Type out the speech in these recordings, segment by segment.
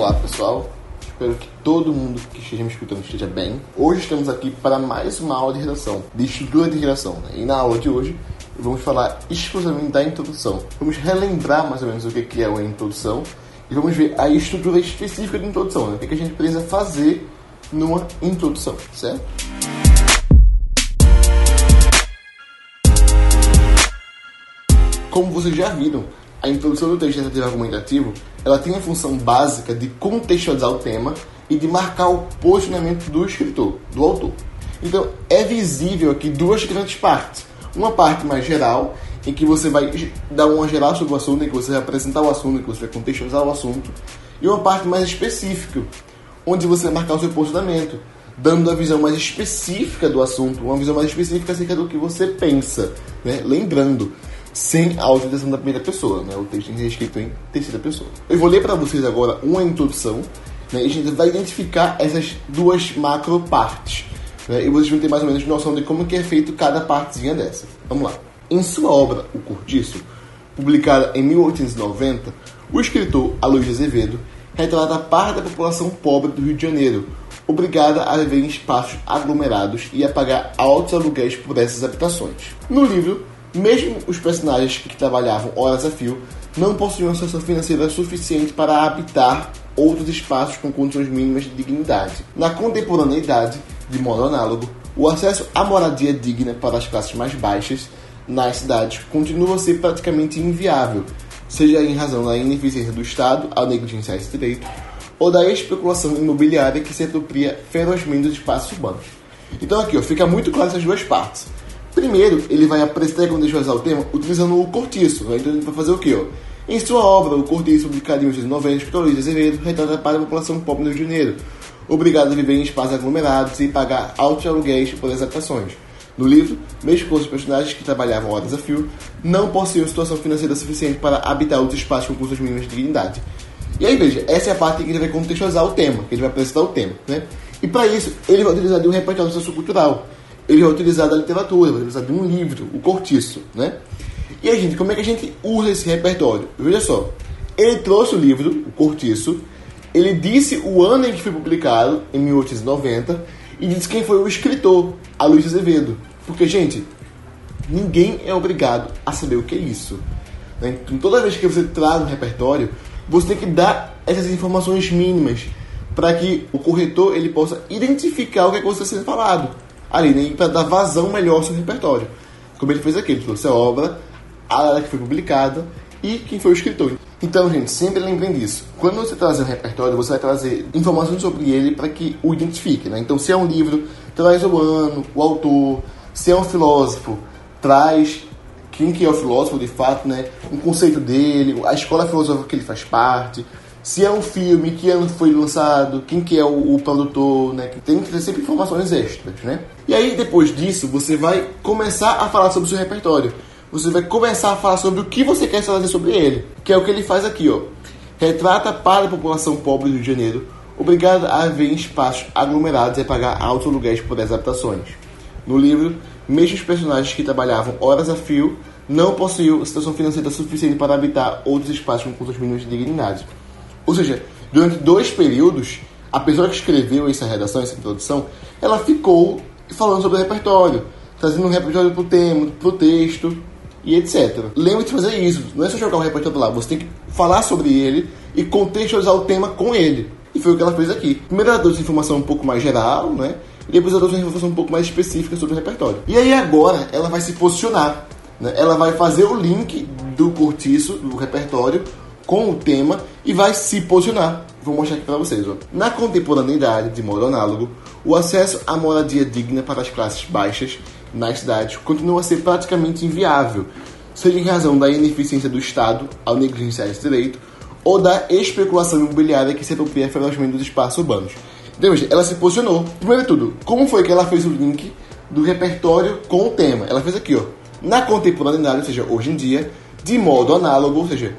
Olá pessoal, espero que todo mundo que esteja me escutando esteja bem. Hoje estamos aqui para mais uma aula de redação, de estrutura de redação. Né? E na aula de hoje vamos falar exclusivamente da introdução. Vamos relembrar mais ou menos o que é uma introdução e vamos ver a estrutura específica de introdução, né? o que a gente precisa fazer numa introdução, certo? Como vocês já viram, a introdução do texto tentativo argumentativo ela tem a função básica de contextualizar o tema e de marcar o posicionamento do escritor, do autor. Então, é visível aqui duas grandes partes. Uma parte mais geral, em que você vai dar uma geral sobre o assunto, em que você vai apresentar o assunto, em que você vai contextualizar o assunto. E uma parte mais específica, onde você vai marcar o seu posicionamento, dando a visão mais específica do assunto, uma visão mais específica acerca do que você pensa. Né? Lembrando, sem a utilização da primeira pessoa, né? O texto tem que ser escrito em terceira pessoa. Eu vou ler para vocês agora uma introdução, né? E a gente vai identificar essas duas macro partes, né? E vocês vão ter mais ou menos noção de como que é feito cada partezinha dessa. Vamos lá. Em sua obra, O Cortiço, publicada em 1890, o escritor Aloysio Azevedo retrata parte da população pobre do Rio de Janeiro, obrigada a viver em espaços aglomerados e a pagar altos aluguéis por essas habitações. No livro, mesmo os personagens que trabalhavam horas a fio não possuíam acesso financeira suficiente para habitar outros espaços com condições mínimas de dignidade. Na contemporaneidade, de modo análogo, o acesso à moradia digna para as classes mais baixas nas cidades continua a ser praticamente inviável, seja em razão da ineficiência do Estado ao negligenciar esse direito, ou da especulação imobiliária que se apropria ferozmente dos espaços urbanos. Então aqui ó, fica muito claro essas duas partes. Primeiro, ele vai apresentar e contextualizar o tema utilizando o cortiço. Né? Então ele vai fazer o quê? Ó? Em sua obra, o cortiço, publicado em 1990, o escritor Luiz Azevedo retrata para a população pobre do Rio de Janeiro, obrigado a viver em espaços aglomerados e pagar altos aluguéis por adaptações. No livro, mesmo com os personagens que trabalhavam horas a fio, não possuíam situação financeira suficiente para habitar os espaços com custos mínimos de dignidade. E aí, veja, essa é a parte que ele vai contextualizar o tema, que ele vai apresentar o tema. Né? E para isso, ele vai utilizar de um repertório sociocultural ele vai utilizar da literatura, vai utilizar de um livro, o Cortiço, né? E a gente, como é que a gente usa esse repertório? Veja só, ele trouxe o livro, o Cortiço, ele disse o ano em que foi publicado, em 1890, e disse quem foi o escritor, a Luiz Azevedo. Porque, gente, ninguém é obrigado a saber o que é isso. Né? Então, toda vez que você traz um repertório, você tem que dar essas informações mínimas para que o corretor ele possa identificar o que, é que você está sendo falado ali, né? para dar vazão melhor ao seu repertório. Como ele fez aqui, ele trouxe a obra, a data que foi publicada e quem foi o escritor. Então, gente, sempre lembrem disso. Quando você trazer um repertório, você vai trazer informações sobre ele para que o identifique. Né? Então, se é um livro, traz o ano, o autor. Se é um filósofo, traz quem que é o filósofo de fato, né? um conceito dele, a escola filosófica que ele faz parte se é um filme, que ano foi lançado, quem que é o, o produtor, né? Tem que ter sempre informações extras, né? E aí depois disso você vai começar a falar sobre o seu repertório. Você vai começar a falar sobre o que você quer fazer sobre ele, que é o que ele faz aqui, ó. Retrata para a população pobre do Rio de Janeiro, obrigada a viver em espaços aglomerados e pagar altos aluguéis por adaptações. No livro, mesmo os personagens que trabalhavam horas a fio não possuíam situação financeira suficiente para habitar outros espaços com custos mínimos de dignidade. Ou seja, durante dois períodos, a pessoa que escreveu essa redação, essa introdução, ela ficou falando sobre o repertório, trazendo um repertório para o tema, para o texto e etc. Lembre de fazer isso, não é só jogar o repertório lá, você tem que falar sobre ele e contextualizar o tema com ele. E foi o que ela fez aqui. Primeiro ela trouxe informação um pouco mais geral, né? E depois ela trouxe uma informação um pouco mais específica sobre o repertório. E aí agora ela vai se posicionar. Né? Ela vai fazer o link do cortiço, do repertório, com o tema e vai se posicionar. Vou mostrar aqui para vocês. Ó. Na contemporaneidade, de modo análogo, o acesso à moradia digna para as classes baixas nas cidades continua a ser praticamente inviável, seja em razão da ineficiência do Estado ao negligenciar esse direito ou da especulação imobiliária que se apropria ferozmente dos espaços urbanos. Então, ela se posicionou. Primeiro de tudo, como foi que ela fez o link do repertório com o tema? Ela fez aqui, ó. Na contemporaneidade, ou seja, hoje em dia, de modo análogo, ou seja,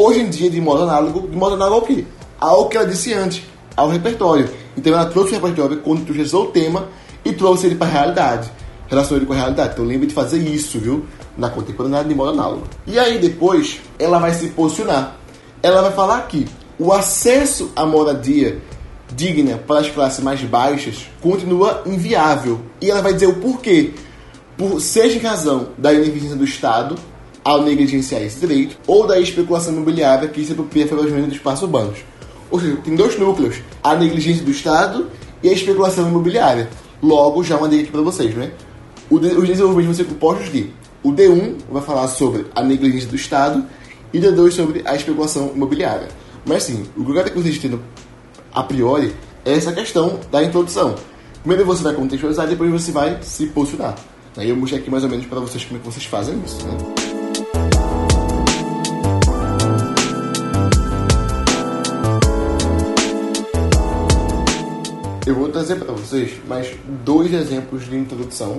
hoje em dia de modo análogo, de modo análogo ao quê? Ao que ela disse antes, ao repertório. Então ela trouxe o repertório, contextualizou o tema e trouxe ele para a realidade. Relacionou ele com a realidade. Então lembre de fazer isso, viu? Na contemporaneidade de modo análogo. E aí depois ela vai se posicionar. Ela vai falar aqui. o acesso à moradia digna para as classes mais baixas continua inviável. E ela vai dizer o porquê. Por, seja em razão da ineficiência do Estado ao negligenciar esse direito, ou da especulação imobiliária que se apropria ferozmente dos espaços urbanos. Ou seja, tem dois núcleos: a negligência do Estado e a especulação imobiliária. Logo, já mandei aqui para vocês, né? Os desenvolvimentos vão ser compostos de o D1 vai falar sobre a negligência do Estado e o D2 sobre a especulação imobiliária. Mas sim, o que eu quero que vocês entendam a priori é essa questão da introdução. Primeiro você vai contextualizar depois você vai se posicionar. Aí eu mostrei aqui mais ou menos para vocês como é que vocês fazem isso. Né? Trazer para vocês mais dois exemplos de introdução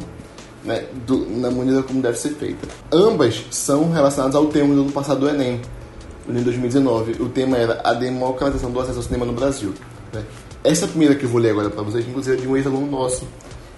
né, do, na maneira como deve ser feita. Ambas são relacionadas ao tema do ano passado do Enem, em 2019. O tema era a democratização do acesso ao cinema no Brasil. Né? Essa primeira que eu vou ler agora para vocês, inclusive, é de um ex-aluno nosso,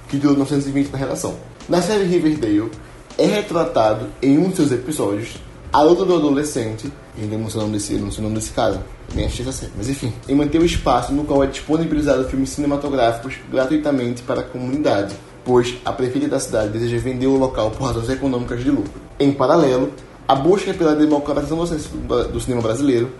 que tirou 920 na redação. Na série Riverdale, é retratado em um de seus episódios a luta do adolescente, ainda não sei o nome desse, não sei desse cara, nem achei essa série, mas enfim, em manter o espaço no qual é disponibilizado filmes cinematográficos gratuitamente para a comunidade, pois a prefeita da cidade deseja vender o local por razões econômicas de lucro. Em paralelo, a busca pela democratização do cinema brasileiro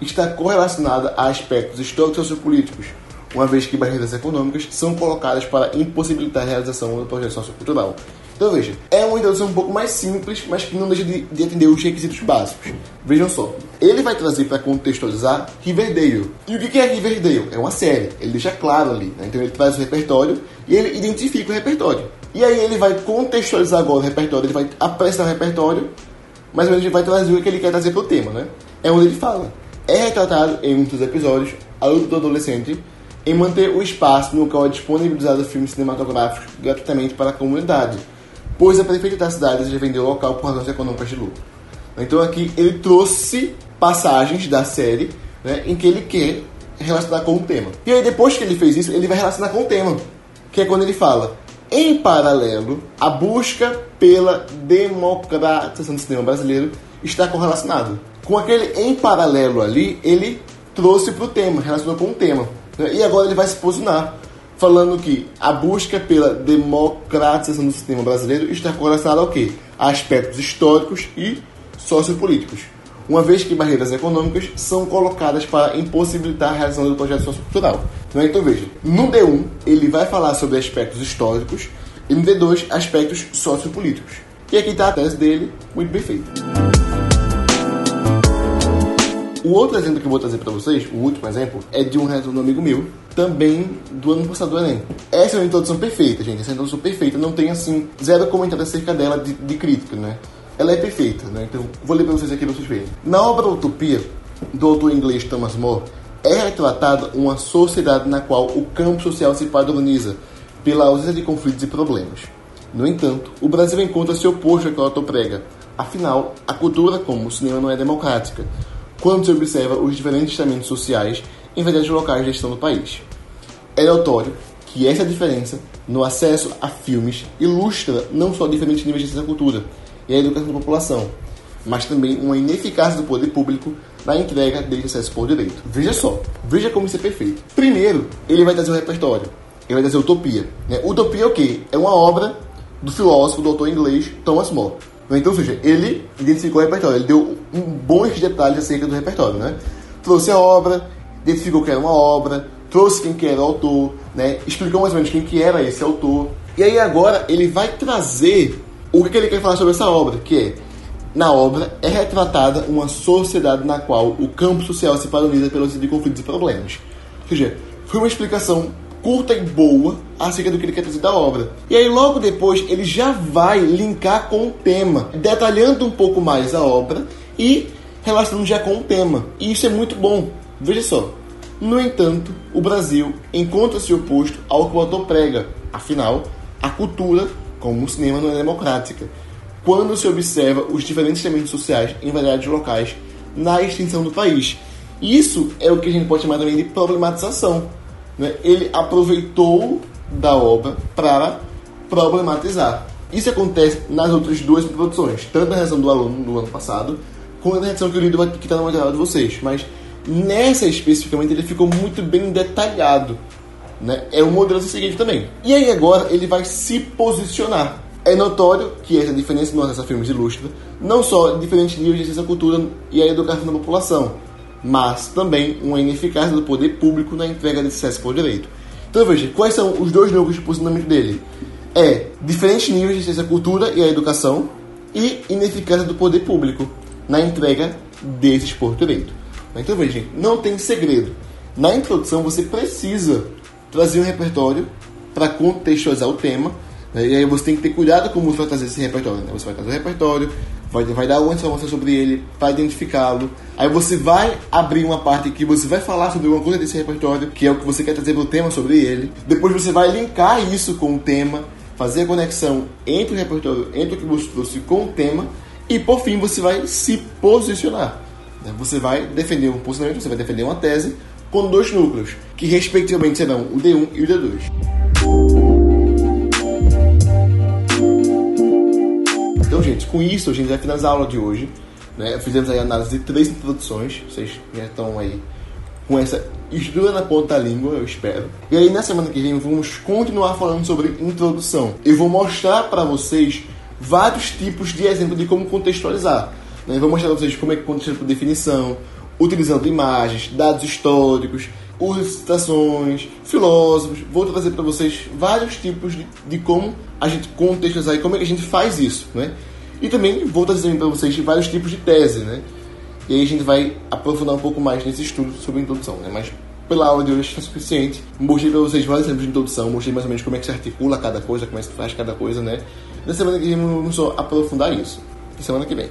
está correlacionada a aspectos históricos e sociopolíticos, uma vez que barreiras econômicas são colocadas para impossibilitar a realização do projeto sociocultural. Então veja, é uma introdução um pouco mais simples, mas que não deixa de, de atender os requisitos básicos. Vejam só, ele vai trazer para contextualizar Riverdale. E o que é Riverdale? É uma série, ele deixa claro ali. Né? Então ele traz o repertório e ele identifica o repertório. E aí ele vai contextualizar agora o repertório, ele vai apresentar o repertório, menos ele vai trazer o que ele quer trazer para o tema, né? É onde ele fala. É retratado em muitos episódios a luta do adolescente em manter o espaço no qual é disponibilizado filmes cinematográficos gratuitamente para a comunidade pois a prefeita da cidade já vendeu o local por razões econômicas de lucro. Então aqui ele trouxe passagens da série né, em que ele quer relacionar com o tema. E aí depois que ele fez isso, ele vai relacionar com o tema, que é quando ele fala em paralelo, a busca pela democratização do cinema brasileiro está correlacionado. Com aquele em paralelo ali, ele trouxe para o tema, relacionou com o tema. Né? E agora ele vai se posicionar falando que a busca pela democratização do sistema brasileiro está correlacionada ao quê? A aspectos históricos e sociopolíticos, uma vez que barreiras econômicas são colocadas para impossibilitar a realização do projeto sociocultural. Então veja, no D1 ele vai falar sobre aspectos históricos e no D2 aspectos sociopolíticos. E aqui está a tese dele, muito bem feita. O outro exemplo que eu vou trazer para vocês, o último exemplo, é de um resumo do amigo meu, também do ano passado do Enem. Essa é uma introdução perfeita, gente. Essa é uma introdução perfeita. Não tem, assim, zero comentário acerca dela de, de crítica, né? Ela é perfeita, né? Então, vou ler para vocês aqui para vocês verem. Na obra Utopia, do autor inglês Thomas More, é retratada uma sociedade na qual o campo social se padroniza pela ausência de conflitos e problemas. No entanto, o Brasil encontra-se oposto ao que o autor prega. Afinal, a cultura, como o cinema, não é democrática, quando se observa os diferentes estamentos sociais em vários locais de gestão do país. É notório que essa diferença no acesso a filmes ilustra não só diferentes níveis de cultura e a educação da população, mas também uma ineficácia do poder público na entrega desse acesso por direito. Veja só, veja como isso é perfeito. Primeiro, ele vai trazer o repertório, ele vai trazer Utopia. Né? Utopia é o quê? É uma obra do filósofo, do autor inglês Thomas More. Então, ou seja, ele identificou o repertório, ele deu um bons detalhes acerca do repertório, né? Trouxe a obra, identificou que era uma obra, trouxe quem que era o autor, né? explicou mais ou menos quem que era esse autor. E aí agora ele vai trazer o que ele quer falar sobre essa obra, que é na obra é retratada uma sociedade na qual o campo social se padroniza pelos de conflitos e problemas. Ou seja, foi uma explicação curta e boa acerca do que ele quer trazer da obra. E aí logo depois ele já vai linkar com o tema, detalhando um pouco mais a obra e relacionando já com o tema. E isso é muito bom, Veja só. No entanto, o Brasil encontra-se oposto ao que o autor prega. Afinal, a cultura, como o cinema, não é democrática. Quando se observa os diferentes elementos sociais em variados locais na extensão do país. Isso é o que a gente pode chamar também de problematização. Né? Ele aproveitou da obra para problematizar. Isso acontece nas outras duas produções, tanto na reação do aluno do ano passado, quanto na reação que eu li que está no material de vocês. Mas Nessa especificamente ele ficou muito bem detalhado. Né? É o modelo a seguinte também. E aí agora ele vai se posicionar. É notório que essa diferença no acesso a filmes ilustra não só diferentes níveis de ciência, cultura e a educação da população, mas também uma ineficácia do poder público na entrega desse acesso por direito. Então veja, quais são os dois núcleos de posicionamento dele? É diferentes níveis de ciência, cultura e a educação e ineficácia do poder público na entrega desses por direito. Então veja, não tem segredo. Na introdução você precisa trazer um repertório para contextualizar o tema né? E aí você tem que ter cuidado como você vai trazer esse repertório. Né? Você vai trazer o repertório, vai, vai dar alguma informação sobre ele, vai identificá-lo. Aí você vai abrir uma parte que você vai falar sobre uma coisa desse repertório, que é o que você quer trazer para o tema sobre ele. Depois você vai linkar isso com o tema, fazer a conexão entre o repertório, entre o que você trouxe com o tema. E por fim você vai se posicionar. Né? Você vai defender um posicionamento, você vai defender uma tese com dois núcleos, que respectivamente serão o D1 e o D2. Então, gente, com isso a gente vai finalizar a aula de hoje. Né? Fizemos aí a análise de três introduções. Vocês já estão aí com essa estrutura na ponta da língua, eu espero. E aí, na semana que vem, vamos continuar falando sobre introdução. Eu vou mostrar para vocês vários tipos de exemplo de como contextualizar. Né? Eu vou mostrar para vocês como é que contextualiza por definição, utilizando imagens, dados históricos, citações, filósofos. Vou trazer para vocês vários tipos de, de, como a gente contextualizar e como é que a gente faz isso, né? E também vou trazer para vocês vários tipos de tese, né? E aí a gente vai aprofundar um pouco mais nesse estudo sobre introdução, né? Mas pela aula de hoje está suficiente. Mostrei para vocês vários exemplos de introdução, mostrei mais ou menos como é que se articula cada coisa, como é que se faz cada coisa, né? Na semana que vem vamos só aprofundar isso. E semana que vem.